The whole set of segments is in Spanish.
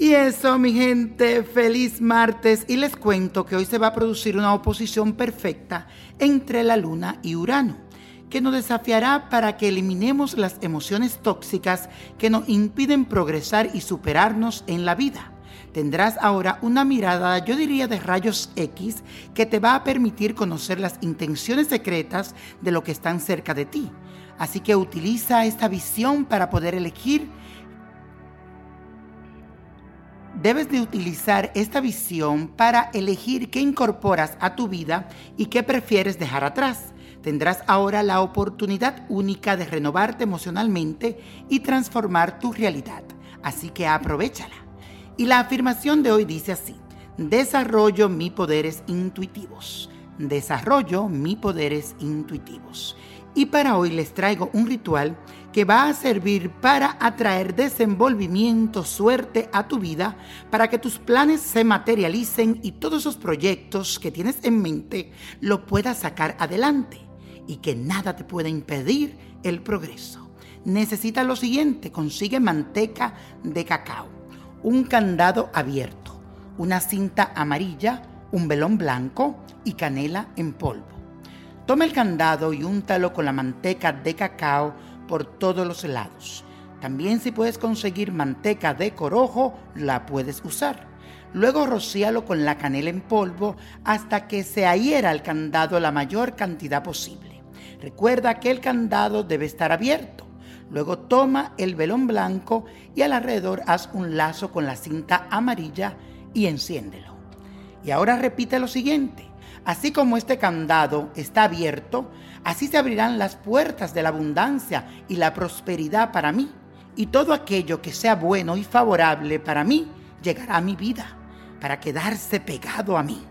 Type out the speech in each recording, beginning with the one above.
Y eso, mi gente, feliz martes. Y les cuento que hoy se va a producir una oposición perfecta entre la Luna y Urano, que nos desafiará para que eliminemos las emociones tóxicas que nos impiden progresar y superarnos en la vida. Tendrás ahora una mirada, yo diría, de rayos X que te va a permitir conocer las intenciones secretas de lo que están cerca de ti. Así que utiliza esta visión para poder elegir Debes de utilizar esta visión para elegir qué incorporas a tu vida y qué prefieres dejar atrás. Tendrás ahora la oportunidad única de renovarte emocionalmente y transformar tu realidad. Así que aprovechala. Y la afirmación de hoy dice así, desarrollo mis poderes intuitivos. Desarrollo mis poderes intuitivos. Y para hoy les traigo un ritual que va a servir para atraer desenvolvimiento, suerte a tu vida, para que tus planes se materialicen y todos esos proyectos que tienes en mente lo puedas sacar adelante y que nada te pueda impedir el progreso. Necesitas lo siguiente, consigue manteca de cacao, un candado abierto, una cinta amarilla, un velón blanco y canela en polvo. Toma el candado y úntalo con la manteca de cacao por todos los lados. También si puedes conseguir manteca de corojo, la puedes usar. Luego rocíalo con la canela en polvo hasta que se adhiera al candado la mayor cantidad posible. Recuerda que el candado debe estar abierto. Luego toma el velón blanco y alrededor haz un lazo con la cinta amarilla y enciéndelo. Y ahora repite lo siguiente. Así como este candado está abierto, así se abrirán las puertas de la abundancia y la prosperidad para mí. Y todo aquello que sea bueno y favorable para mí llegará a mi vida, para quedarse pegado a mí.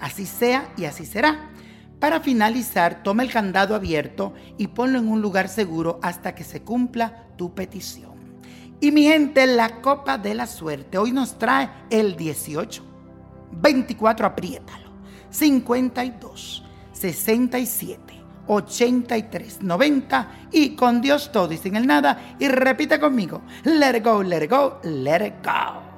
Así sea y así será. Para finalizar, toma el candado abierto y ponlo en un lugar seguro hasta que se cumpla tu petición. Y mi gente, la copa de la suerte hoy nos trae el 18. 24, apriétalo. 52 67 83 90 y con Dios todo y sin el nada y repita conmigo, let it go, let it go, let it go.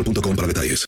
Mobile.com para detalles.